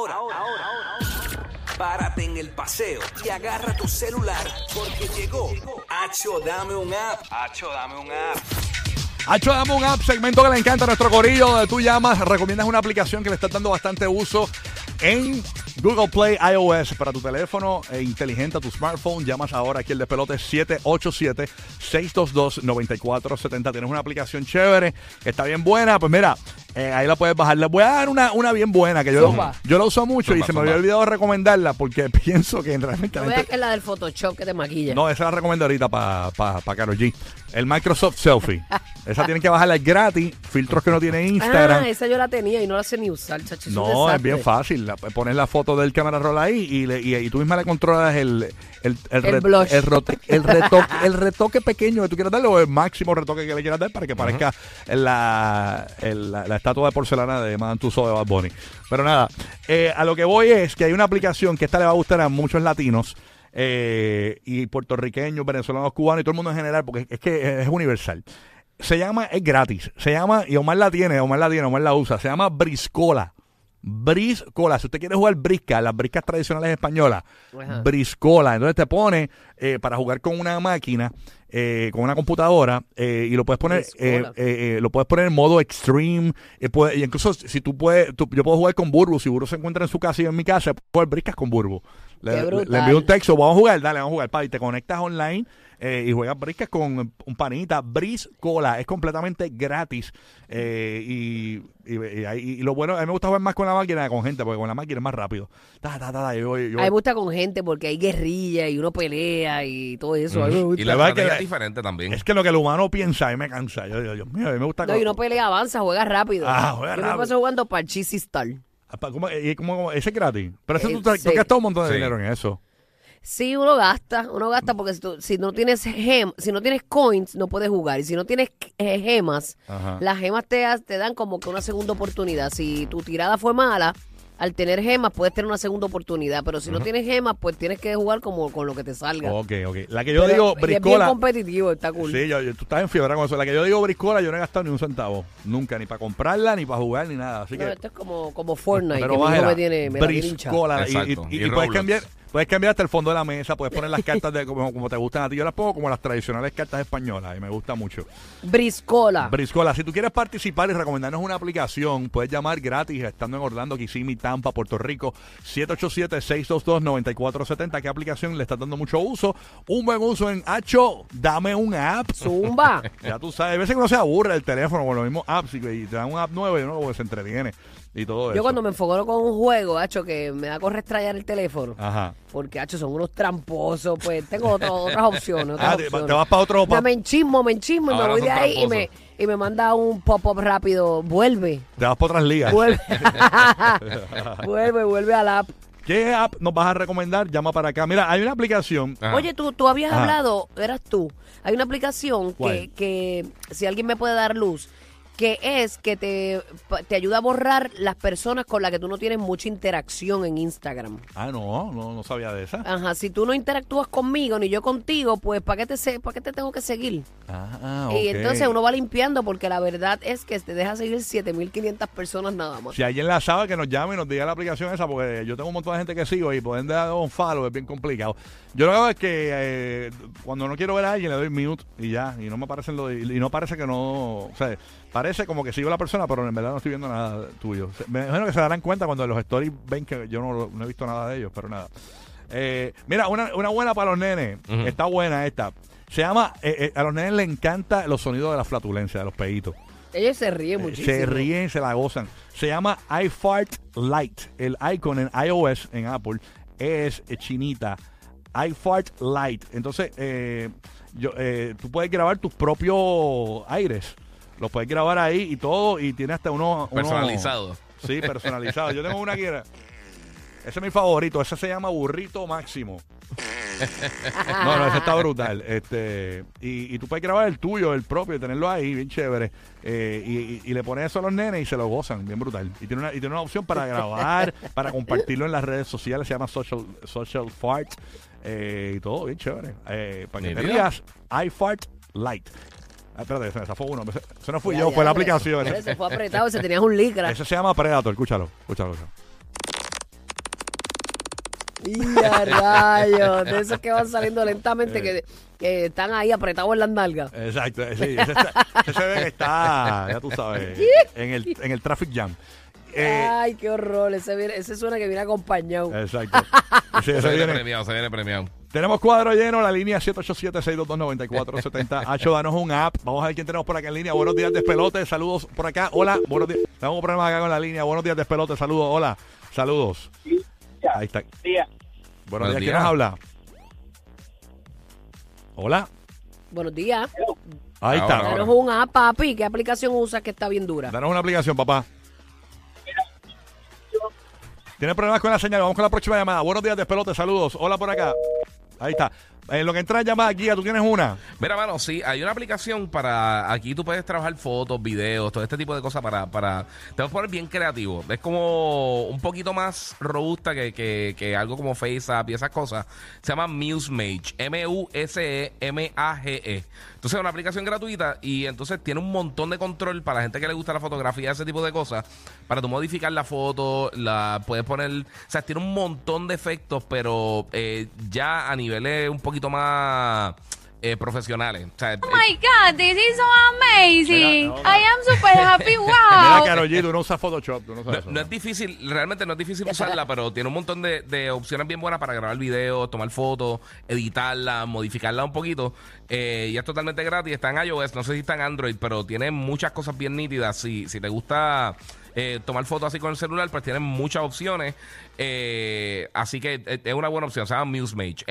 Ahora, ahora, ahora, párate en el paseo y agarra tu celular porque llegó Hacho Dame un App. Hacho Dame un App. Hacho, dame un app, segmento que le encanta a nuestro corillo, donde tú llamas, recomiendas una aplicación que le estás dando bastante uso en Google Play iOS para tu teléfono e inteligente, a tu smartphone. Llamas ahora aquí el despelote 787-622-9470. Tienes una aplicación chévere, que está bien buena. Pues mira, eh, ahí la puedes bajar. Les voy a dar una, una bien buena, que yo, Zumba. yo la uso mucho y Zumba, se me había olvidado recomendarla porque pienso que realmente No veas que es la del Photoshop que te maquilla. no, esa la recomiendo ahorita para pa, pa Karol G. El Microsoft Selfie. esa tienen que bajarla es gratis. Filtros que no tiene Instagram. Ah, esa yo la tenía y no la sé ni usar, chacho. no, es bien fácil. La- pones la foto del cámara roll ahí y, le- y, y tú misma le controlas el, el, El re- blush. el rote- el retoque, el retoque pequeño que tú quieras darle o el máximo retoque que le quieras dar para que parezca la, el- la, la estatua de porcelana de Madame Tussauds de Bad Bunny. Pero nada, eh, a lo que voy es que hay una aplicación que esta le va a gustar a muchos latinos eh, y puertorriqueños, venezolanos, cubanos y todo el mundo en general, porque es que es universal. Se llama, es gratis. Se llama, y Omar la tiene, Omar la tiene, Omar la usa. Se llama Briscola. Briscola. Si usted quiere jugar brisca, las briscas tradicionales españolas, Ajá. Briscola. Entonces te pone eh, para jugar con una máquina, eh, con una computadora, eh, y lo puedes poner, eh, eh, lo puedes poner en modo extreme. puede- y incluso si tú puedes, tú- yo puedo jugar con Burbu. Si Burbu se encuentra en su casa y yo en mi casa, puedo jugar briscas con Burbu. Le, le- envío un texto, vamos a jugar, dale, vamos a jugar, pa, y te conectas online eh, y juegas briscas con un panita, Briscola, es completamente gratis. eh, y, y, y y lo bueno, a mí me gusta jugar más con la máquina que con gente, porque con la máquina es más rápido. Ta, ta, ta, ta, yo voy- yo A mí me gusta con gente porque hay guerrilla y uno pelea y todo eso. Y la verdad que es diferente también. Es que lo que el humano piensa, a mí me cansa. Yo digo, Dios mío, a mí me gusta. No, y uno pelea, avanza, juega rápido. Ah, juega Yo rápido. me paso jugando Parchís y Star. Apa, ¿cómo- y cómo- cómo- ese es gratis. Pero eso Eh, tú, te- tú sí. gastas un montón de Sí. dinero en eso. Sí, uno gasta, uno gasta porque si, tú- si no tienes gem, si no tienes coins, no puedes jugar. Y si no tienes eh, gemas, Ajá. las gemas te, te dan como que una segunda oportunidad. Si tu tirada fue mala, al tener gemas puedes tener una segunda oportunidad. Pero si no tienes gemas, pues tienes que jugar como con lo que te salga. Ok, ok. La que yo Pero- digo, y es bien briscola. competitivo, está cool. Sí, yo, yo- tú estás en fiebre con eso. La que yo digo briscola, yo no he gastado ni un centavo. Nunca, ni para comprarla, ni para jugar, ni nada. Así No, que. esto es como, como Fortnite, que Pero mi hijo me tiene, me la briscola. Y, Exacto. y- y Y puedes cambiar. Puedes cambiar hasta el fondo de la mesa, puedes poner las cartas de como, como te gustan a ti. Yo las pongo como las tradicionales cartas españolas y me gusta mucho. Briscola. Briscola, si tú quieres participar y recomendarnos una aplicación, puedes llamar gratis estando en Orlando, Kissimmee, Tampa, Puerto Rico, 787-622-9470. ¿Qué aplicación le estás dando mucho uso? Un buen uso en Hacho, dame un app. Zumba. Ya tú sabes, a veces que uno se aburre el teléfono con los mismos apps y, y te dan un app nuevo y uno como se entretiene y todo eso. Yo cuando me enfoco con un juego, hacho, que me da con restrayar el teléfono. Ajá. Porque, hacho, son unos tramposos, pues tengo otro- otras opciones. Otras Ah, te, opciones. te vas para otro... Ya pa- me enchismo, me enchismo y me Ahora voy de son ahí y me, tramposos. y me manda un pop-up rápido. Vuelve, te vas para otras ligas. vuelve. vuelve, vuelve al app. ¿Qué app nos vas a recomendar? Llama para acá. Mira, hay una aplicación... Ajá. Oye, tú, tú habías Ajá. hablado, eras tú. Hay una aplicación ¿Cuál? que, que, si alguien me puede dar luz, que es que te, te ayuda a borrar las personas con las que tú no tienes mucha interacción en Instagram. Ah, no, no, no sabía de esa. Ajá, si tú no interactúas conmigo ni yo contigo, pues ¿para qué te, se- para qué te tengo que seguir? Ah, Y ok. entonces uno va limpiando porque la verdad es que te deja seguir 7500 personas nada más. Si alguien la sabe, que nos llame y nos diga la aplicación esa, porque yo tengo un montón de gente que sigo y poder dar un follow es bien complicado. Yo lo que hago es que eh, cuando no quiero ver a alguien le doy mute y ya, y no me aparecen lo y no parece que no, o sea, parece como que sigo a la persona, pero en verdad no estoy viendo nada tuyo. Me imagino que se darán cuenta cuando los stories ven que yo no, no he visto nada de ellos, pero nada. Eh, mira, una, una buena para los nenes, está buena esta. Se llama, eh, eh, a los nenes les encanta los sonidos de la flatulencia, de los peitos. Ellos se ríen muchísimo. Se ríen, se la gozan. Se llama iFart Light. El icon en iOS, en Apple, es eh, chinita. iFart Light. Entonces, eh, yo, eh, tú puedes grabar tus propios aires. Los puedes grabar ahí y todo. Y tiene hasta uno. uno- Personalizado. Sí, personalizado. Yo tengo una que era- Ese es mi favorito. Ese se llama Burrito Máximo. No, no, ese está brutal. Este, y, y tú puedes grabar el tuyo, el propio, y tenerlo ahí, bien chévere. Eh, y, y- y le pones eso a los nenes y se lo gozan, bien brutal. Y tiene una, y tiene una opción para grabar, para compartirlo en las redes sociales, se llama Social, social Fart. eh, y todo, bien chévere. Eh, para que te rías, iFart Light. Ah, espérate, ese, ese fue uno. Ese, ese no fui Ya, yo, ya, fue la hombre. aplicación. Se fue apretado, se tenías un licra. ese se llama Predator, escúchalo, escúchalo. escúchalo. Y a rayos, de esos que van saliendo lentamente, que, que están ahí apretados en las nalgas. Exacto, sí, ese, está- ese se ve que está, ya tú sabes, en el, en el traffic jam. Eh, Ay, qué horror. Ese, viene- ese suena que viene acompañado. exacto. Sí, ese Se viene. premiado, se viene premiado. Tenemos cuadro lleno, la línea 787-622-9470. Hacho, danos un app. Vamos a ver quién tenemos por acá en línea. Buenos días, despelote. Saludos por acá. Hola, buenos días. Tenemos un problema acá con la línea. Buenos días, despelote. Saludos. Hola, saludos. Ahí está. Día. Buenos, Buenos días. ¿Quién días. nos habla? Hola. Buenos días. Ahí está. Ahora, Danos un app, papi. ¿Qué aplicación usas que está bien dura? Danos una aplicación, papá. ¿Tienes problemas con la señal? Vamos con la próxima llamada. Buenos días, despelote. Saludos. Hola por acá. Ahí está. En lo que entra llamada, guía, tú tienes una. Mira, mano, sí, hay una aplicación para. Aquí tú puedes trabajar fotos, videos, todo este tipo de cosas para. para te vas a poner bien creativo. Es como un poquito más robusta que, que, que algo como FaceApp y esas cosas. Se llama MuseMage. E M-U-S-E-M-A-G-E. Entonces es una aplicación gratuita y entonces tiene un montón de control para la gente que le gusta la fotografía, ese tipo de cosas. Para tú modificar la foto, la puedes poner. O sea, tiene un montón de efectos, pero eh, ya a niveles un poquito más eh, profesionales. O sea, Oh my God, this is so amazing. Mira, no. I am super happy. Mira, Wow. Karol G, tú no usas Photoshop. Tú no sabes No, eso, no es difícil, realmente no es difícil usarla, pero tiene un montón de, de opciones bien buenas para grabar videos, tomar fotos, editarla, modificarla un poquito. Eh, y es totalmente gratis. Está en iOS, no sé si está en Android, pero tiene muchas cosas bien nítidas. Si, si te gusta eh, tomar fotos así con el celular, pues tiene muchas opciones. Eh, así que eh, es una buena opción. Se llama MuseMage.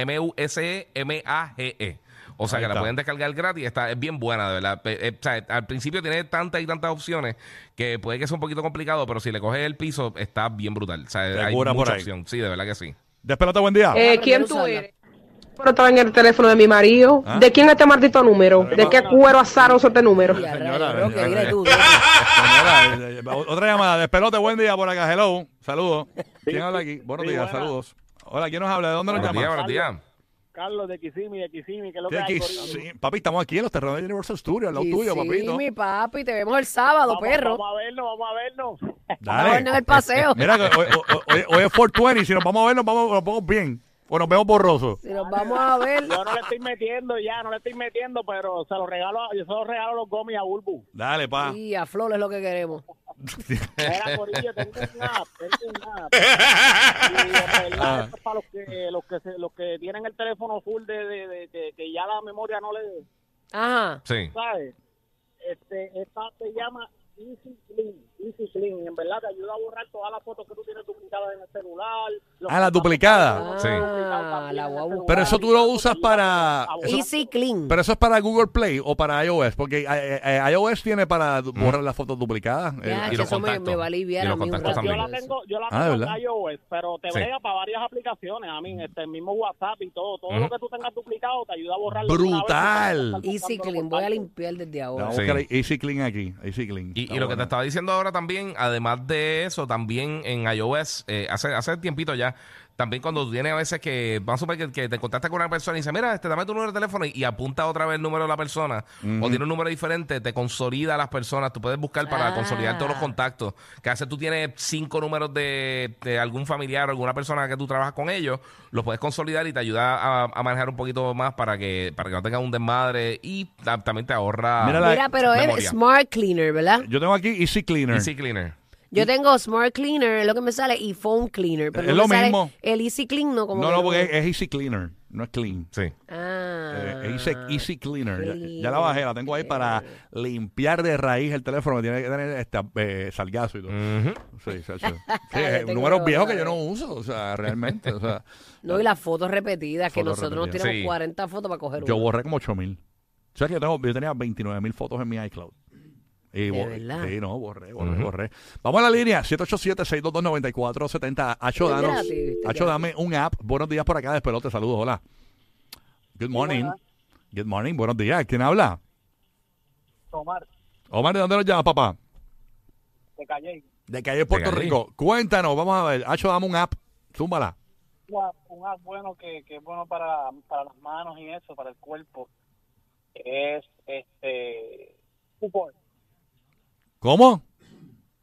M-U-S-E-M-A-G-E. O sea Ahí que la pueden descargar gratis. Está, es bien buena, de verdad. Pe- eh, o sea, al principio tiene tantas y tantas opciones que puede que sea un poquito complicado, pero si le coges el piso, está bien brutal. O sea, hay por mucha ahí. opción. Sí, de verdad que sí. Despelote, buen día. Eh, Aprender ¿Quién tú eres? Pero estaba en el teléfono de mi marido. ¿Ah? ¿De quién es este maldito número? ¿De qué cuero azaroso este número? Señora, señora. Señora, eh, otra llamada. Despelote, buen día por acá. Hello. Saludos. ¿Quién habla aquí? Buenos Sí, días, buena. saludos. Hola, ¿quién nos habla? ¿De dónde nos Buenos llama? buenos días. Carlos de Kissimmee, de Kissimmee, que es lo que hay, sí. Papi, estamos aquí en los terrenos de Universal Studios, al lado Sí, tuyo, papito. mi papi, te vemos el sábado, Vamos, perro. Vamos a vernos, vamos a vernos. Vamos a vernos en el paseo. Mira, que hoy, hoy- hoy- hoy es 420. Si nos vamos a ver, nos vamos, nos vamos bien. O nos vemos borrosos. Si nos vamos a ver. Yo no le estoy metiendo ya, no le estoy metiendo, pero se lo regalo, a- yo se lo regalo los gomis a Bulbu. Dale, pa. Y a Flor es lo que queremos. Mira, Corillo, tengo un app, tengo un app. Y Ah. verdad, esto es para los que, los que, se- los que tienen el teléfono full de, de, de- de- que ya la memoria no le, Ajá. Sí. ¿sabes? Este, esta se llama Easy Clean, Easy Clean. En verdad te ayuda a borrar todas las fotos que tú tienes duplicadas en el celular. Ah, las duplicadas. Sí. Ah, la voy a buscar. Pero eso tú lo usas para. eso- Easy Clean. pero eso es para Google Play o para iOS. Porque eh, eh, iOS tiene para borrar las fotos duplicadas. Eh, Ya, y los eso me, contactos. me va a aliviar Y a los mí un contactos rato. Yo la tengo, yo la Ah, ¿de tengo en iOS, pero te Sí. brega para varias aplicaciones. A mí, este el mismo WhatsApp y todo, todo lo que tú tengas duplicado te ayuda a borrarlo. Brutal. Easy Clean. Voy a limpiar desde ahora. Sí. Easy Clean aquí. Easy Clean. Y, y lo que te estaba diciendo ahora también, además de eso, también en iOS, eh, hace, hace tiempito ya, también cuando tú tienes a veces que, vamos a suponer que, que te contactas con una persona y dice, mira, este, dame tu número de teléfono y, y apunta otra vez el número de la persona, o tiene un número diferente, te consolida a las personas, tú puedes buscar para Ah. consolidar todos los contactos, que a veces tú tienes cinco números de, de algún familiar o alguna persona que tú trabajas con ellos, los puedes consolidar y te ayuda a, a manejar un poquito más para que, para que no tengas un desmadre y ta- también te ahorra Mira la- Mira, pero es. Smart Cleaner, ¿verdad? Yo tengo aquí Easy Cleaner. Easy Cleaner. Yo tengo Smart Cleaner, es lo que me sale, y Phone Cleaner. Pero Es no lo me sale mismo. El Easy Clean no como no, que no, porque es, es Easy Cleaner. No es Clean. Sí. Ah. Eh, Easy, Easy Cleaner. Ya- Clean. Ya, la bajé, la tengo ahí para limpiar de raíz el teléfono que tiene que tener este, eh, salgazo y todo. Ujú. Sí, sí, sí. Yo números viejos que yo no uso, o sea, realmente. O sea, No, y las fotos repetidas, que Fotos nosotros nos repetidas. tiramos Sí. 40 fotos para coger yo una. borré como 8000. O sea, que yo, tengo, yo tenía 29 mil fotos en mi iCloud. Y ¿De verdad? Sí, no, borré, borré, Ujú. borré. Vamos a la línea, 787-622-9470. Hacho, danos- gratis, Hacho, dame un app. Buenos días por acá, despelote, saludos, hola. Good morning. Good morning, buenos días. ¿Quién habla? Tomar, Omar, ¿de dónde nos llamas, papá? te callé. De calle Puerto Calle. Rico. Cuéntanos, vamos a ver. Hacho, dame un app. Zúmbala. Un app, un app bueno que, que es bueno para, para las manos y eso, para el cuerpo. Es este. Upor. ¿Cómo?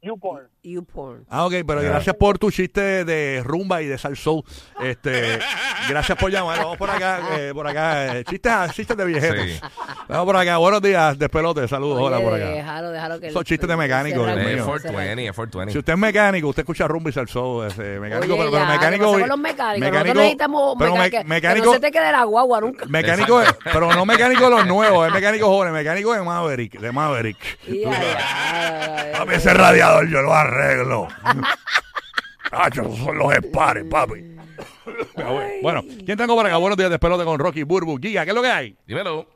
YouPorn. YouPorn. Ah, ok, pero gracias por tu chiste de rumba y de salsoul. Este, gracias por llamar. Vamos por acá, eh, por acá. eh, chistes, chistes de viejetos. Sí. Vamos por acá. Buenos días, despelote. Saludos. Hola Oye, por acá. Déjalo, déjalo que el- chistes de mecánico, mío. Es ese rango. 420, es 420. Si usted es mecánico, usted escucha rumba y salsoul. Ese, mecánico, Oye, pero, pero ya, mecánico. ¿qué pasa con los mecánicos? mecánico- necesitamos pero me- mecánicos. Que mecánico, no se te quede la guagua nunca. mecánico, pero no mecánico de los nuevos, es mecánico joven, mecánico de Maverick, de Maverick. Y ya, ya, ya, Yo lo arreglo. Nacho, esos son los espares, papi. bueno, ¿quién tengo por acá? Buenos días, despelote con Rocky Burbu. Giga, ¿qué es lo que hay? Dímelo.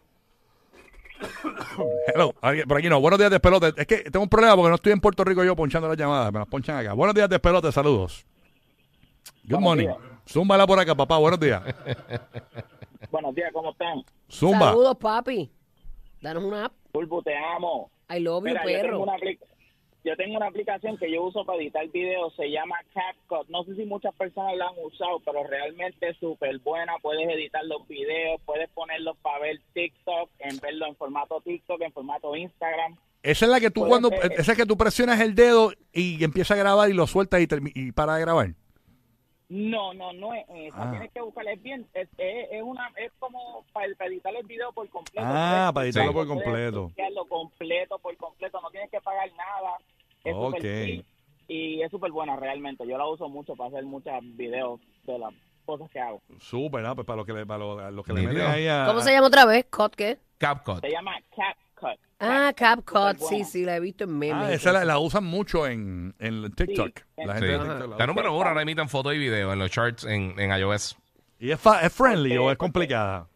Hello, por aquí no. Buenos días, despelote. Es que tengo un problema porque no estoy en Puerto Rico yo ponchando las llamadas. Me las ponchan acá. Buenos días, despelote. Saludos. Good morning. Zúmbala por acá, papá. Buenos días. Buenos días, ¿cómo están? Zumba. Saludos, papi. Danos una app. Bulbu, te amo. I love you, Mira, yo tengo, perro. una apli- yo tengo una aplicación que yo uso para editar videos, se llama CapCut. No sé si muchas personas la han usado, pero realmente es súper buena. Puedes editar los videos, puedes ponerlos para ver TikTok, en verlo en formato TikTok, en formato Instagram. Esa es la que tú cuando esa es que tú presionas el dedo y empieza a grabar y lo sueltas y para de grabar. No, no, no es esa. Ah. Tienes que buscarla. Es bien, es, es, es una, es como para, para editar el video por completo. Ah, para editarlo Sí. por completo. editarlo completo, por completo. No tienes que pagar nada. Es Ok. free y es súper buena realmente. Yo la uso mucho para hacer muchos videos de las cosas que hago. Súper, ah, pues para los que le, para los, a los que le meten ahí a... ¿Cómo se llama otra vez? ¿Cut qué? CapCut. Se llama CapCut. Ah, CapCut. Sí, Superbuena. sí, la he visto en memes. Ah, esa la, la usan mucho en, en TikTok. Sí. La Sí. gente de TikTok la número uno ahora emiten foto y video en los charts en, en iOS. ¿Y es, fa- es friendly Porque- o es complicada?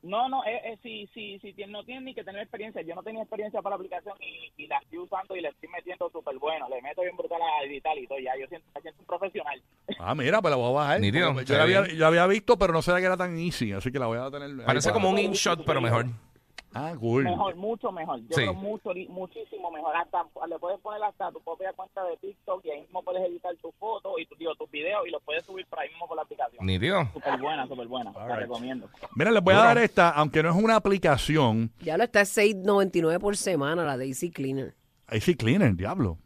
No, no, es, es- si, si, si no tienes ni que tener experiencia. Yo no tenía experiencia para la aplicación y, y la estoy usando y la estoy metiendo súper bueno. Le meto bien brutal a editar y todo. Ya, yo siento, me siento un profesional. Ah, mira, pues la voy a bajar. Porque se Yo la había, yo la había visto, pero no sabía que era tan easy, así que la voy a tener. Parece como un InShot, pero mejor. Ah, cool. Mejor, mucho mejor. Yo Sí. creo mucho, muchísimo mejor. Hasta le puedes poner hasta tu propia cuenta de TikTok y ahí mismo puedes editar tus fotos y tu, digo, tus videos y los puedes subir por ahí mismo por la aplicación. Nítido. Súper buena, súper buena. La right. recomiendo. Mira, les voy a dar esta, aunque no es una aplicación. Ya lo está 6.99 por semana, la Daisy Cleaner. Ahí sí, cleaner, diablo.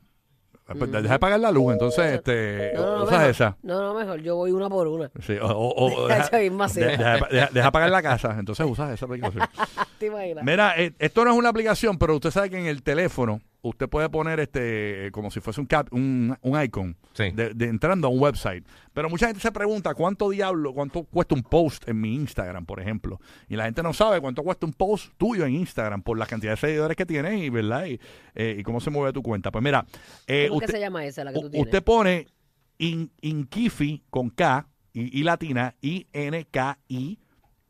Pues Deja de pagar la luz, entonces, este, No, no, no, usas mejor, esa. no, no, mejor. Yo voy una por una. Sí, o, o- o deja, de- deja pagar la casa, entonces usas esa aplicación. ¿Te imaginas? Mira, eh, esto no es una aplicación, pero usted sabe que en el teléfono usted puede poner este como si fuese un cap, un, un icon Sí. de, de entrando a un website. Pero mucha gente se pregunta cuánto diablo, cuánto cuesta un post en mi Instagram, por ejemplo. Y la gente no sabe cuánto cuesta un post tuyo en Instagram por la cantidad de seguidores que tienes y verdad y, eh, y cómo se mueve tu cuenta. Pues mira, eh, ¿Cómo que usted, se llama esa, la que tú u- tienes? usted pone in, Inkifi con K y, y latina I N K I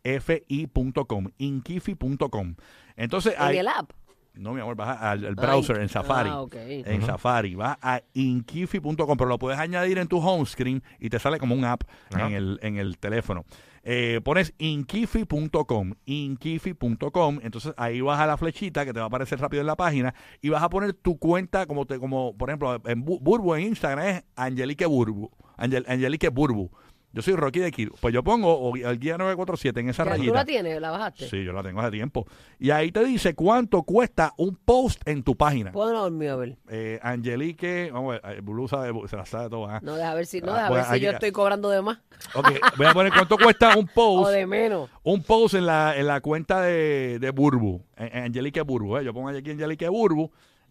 F I.com, inkifi.com. Entonces ¿En ahí el app? No, mi amor, vas al, al browser Ay, en Safari. ah. En Safari, vas a inkifi.com, pero lo puedes añadir en tu home screen y te sale como un app en el, en el teléfono. Eh, pones inkifi.com, inkifi.com, entonces ahí vas a la flechita que te va a aparecer rápido en la página y vas a poner tu cuenta como te como por ejemplo en Bu- Burbu en Instagram es Angelique Burbu, Angel, Angelique Burbu. Yo soy Rocky de Kiro. Pues yo pongo o- el guía 947 en esa Ya, ¿Tú rayita. la tienes? ¿La bajaste? Sí, yo la tengo hace tiempo. Y ahí te dice cuánto cuesta un post en tu página. Puedo dormir, a ver. Eh, Angelique, vamos a ver, eh, Bulu sabe, se la sabe toda. No, deja ver si, no, Ah, deja pues ver si aquí- yo estoy cobrando de más Ok, voy a poner cuánto cuesta un o post. de menos. Un post en la, en la cuenta de, de Burbu, Angelique Burbu. eh. Yo pongo aquí Angelique Burbu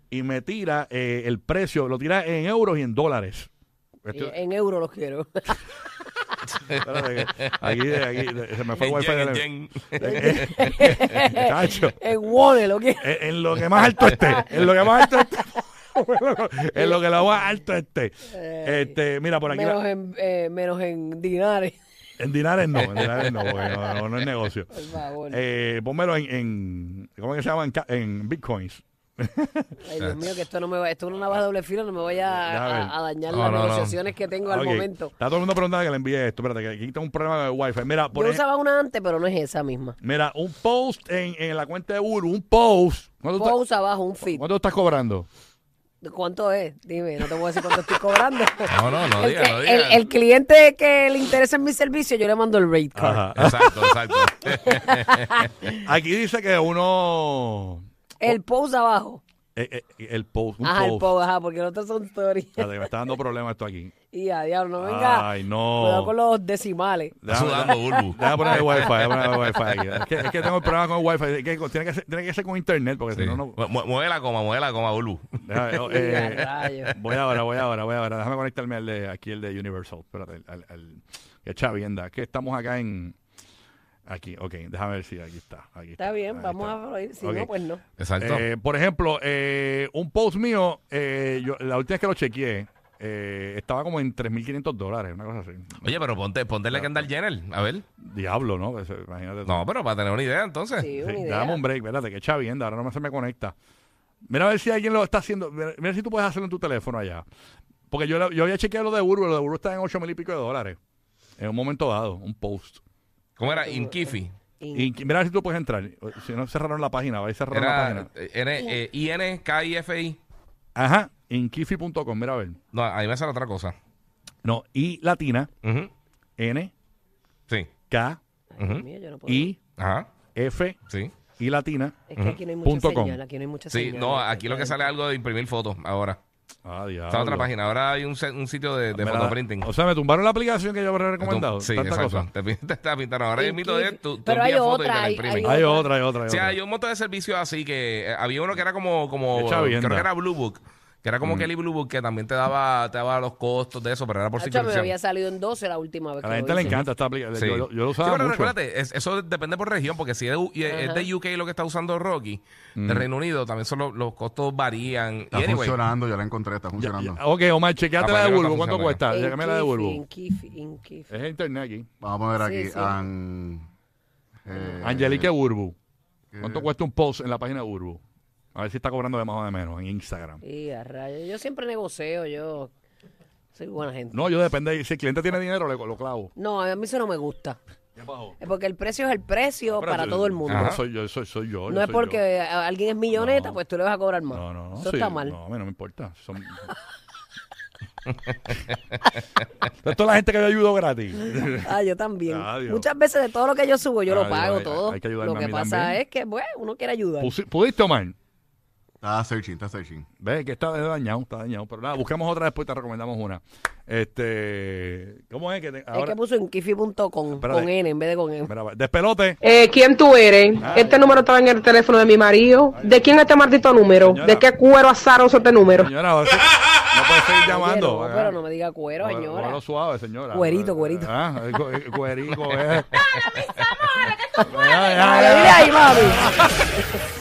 y me tira eh, el precio, lo tira en euros y en dólares. Esto- En euros los quiero. espérate que aquí, aquí, se me fue el En wifi del- en en Wone lo quiero. en, en lo que más alto esté, en lo que más alto esté, en lo que lo más alto esté. Este, mira, por aquí, Menos en, eh, menos en dinares. en dinares no, en dinares no, porque no, no, no es negocio. Por favor. Eh, pónmelo en, en, ¿cómo es que se llama? En bitcoins. Ay, Dios mío, que esto no me va, esto es una navaja doble filo, no me vaya Ya a, dañar No, las no, no. negociaciones que tengo al momento. Está todo el mundo preguntando que le envíe esto. Espérate, que aquí tengo un problema de wifi. Mira, por Yo ej- usaba una antes, pero no es esa misma. mira, un post en, en la cuenta de Uru, un post. ¿Cuánto, tú Post abajo, un feed. cuánto estás cobrando? ¿Cuánto es? Dime, no te voy a decir cuánto estoy cobrando. No, no, no el, diga, que- no el- diga. el cliente que le interesa en mi servicio, yo le mando el rate card. Ajá. Exacto, exacto. Aquí dice que uno... El post abajo. Eh, eh, el post. Un Ajá, el post. ajá, porque los otros son stories. Me está dando problemas esto aquí. Y a diablo, no venga. Ay, no. Cuidado con los decimales. Está sudando, Bulbu. Déjame poner el wifi, déjame poner el wifi aquí. Es que, es que tengo el problema con el wifi. Es que tiene, que ser, tiene que ser con internet, porque Sí. si no, no. Mu- mu- Mueve la coma, mueve la coma, Bulbu. Oh, eh, voy ahora, voy ahora, voy ahora. Déjame conectarme al de aquí, el de Universal. Espérate, al, al, que chavienda. Que estamos acá en. Aquí, ok. Déjame ver si aquí está. Aquí Está bien, ahí vamos está. a prohibir. Si no, pues no. Exacto. Eh, por ejemplo, eh, un post mío, eh, yo, la última vez que lo chequeé, eh, estaba como en 3.500 dólares, una cosa así. Oye, pero ponte, ponte la Kendall Jenner. A ver. Diablo, ¿no? Pues, imagínate. No, pero para tener una idea, entonces. Sí, una Sí, idea. Dame un break, espérate, que chavienda, ahora no me se me conecta. Mira a ver si alguien lo está haciendo. Mira, mira si tú puedes hacerlo en tu teléfono allá. Porque yo, yo había chequeado lo de Urbo, lo de Urbo está en 8 mil y pico de dólares. En un momento dado, un post. ¿Cómo era? Inkifi. Y mira a ver si tú puedes entrar. Si no cerraron la página, va a cerrar la Era página. eh, N, eh, I-N-K-I-F-I. Ajá, inkifi.com, mira a ver. No, ahí me sale otra cosa. No, I latina, Ujú. N, Sí. K, Ujú. Mío, yo no puedo. I, Ajá. F, Sí. I latina. Es que aquí no hay mucha Punto com. señal, aquí no hay mucha Sí, señal. no, aquí lo que sale es algo de imprimir fotos ahora. Ah. Está otra página. Ahora hay un, un sitio de, de photoprinting. O sea, me tumbaron la aplicación que yo habría recomendado. Sí, Tanta exacto. cosa. Te, te está pintando. Ahora En el mito de tú, tú Pero hay otra, hay- hay Hay otra, hay otra. Hay Sí, otra. hay un montón de servicios así que eh, había uno que era como, como creo que era Blue Book, que era Mm. como Kelly Blue Book, que también te daba, te daba los costos de eso, pero era por Hacho, me había salido en 12 la última vez A la gente le encanta esta aplicación. Sí. Yo, yo lo Sí, usaba pero mucho. recuérdate, es- eso depende por región, porque si es, de- es Ajá. de UK lo que está usando Rocky, Mm. de Reino Unido, también son los, los costos varían. Está Y anyway, funcionando, ya la encontré, está Ya- funcionando. ya- ok, Omar, chequeate la de Bulbo. ¿Cuánto cuesta? En Llévame la de Bulbo. Es internet aquí. Vamos a ver Sí, aquí. sí. An- eh, Angelique Burbu. ¿Cuánto cuesta un post en la página de Burbu? A ver si está cobrando de más o de menos en Instagram. Y a rayos. Yo siempre negocio, yo soy buena gente. No, yo depende. Si el cliente tiene dinero, le lo clavo. No, a mí eso no me gusta. Es porque el precio es el precio Pero para yo- todo el mundo. Ajá. soy yo, soy, soy yo. No yo es soy porque alguien es milloneta, No. pues tú le vas a cobrar más. No, no, no. Eso sí, está mal. No, a mí no me importa. Son... Pero toda la gente que yo ayudo gratis. Ah, yo también. Muchas veces de todo lo que yo subo, yo lo pago hay- todo. hay que ayudarme lo a que mí pasa también. es que, bueno, uno quiere ayudar. ¿Pudiste, Omar? Está searching, está searching. Ve que está dañado, está dañado. Pero nada, buscamos otra después, te recomendamos una. Este, ¿cómo es que te- es que puso en kifi.com con N en vez de con M. Mira, despelote. Eh, ¿Quién tú eres? Ah, Este número estaba en el teléfono de mi marido. ¿De quién es este maldito número? Señora. ¿De qué cuero azaroso este número? Señora, no puede seguir Oye, llamando. no, pero no me diga cuero, señora. cógelo suave, señora. Cuerito, cuerito. Ah, eh, cu- eh, cuerico, eh. Dale, dile ahí, mami.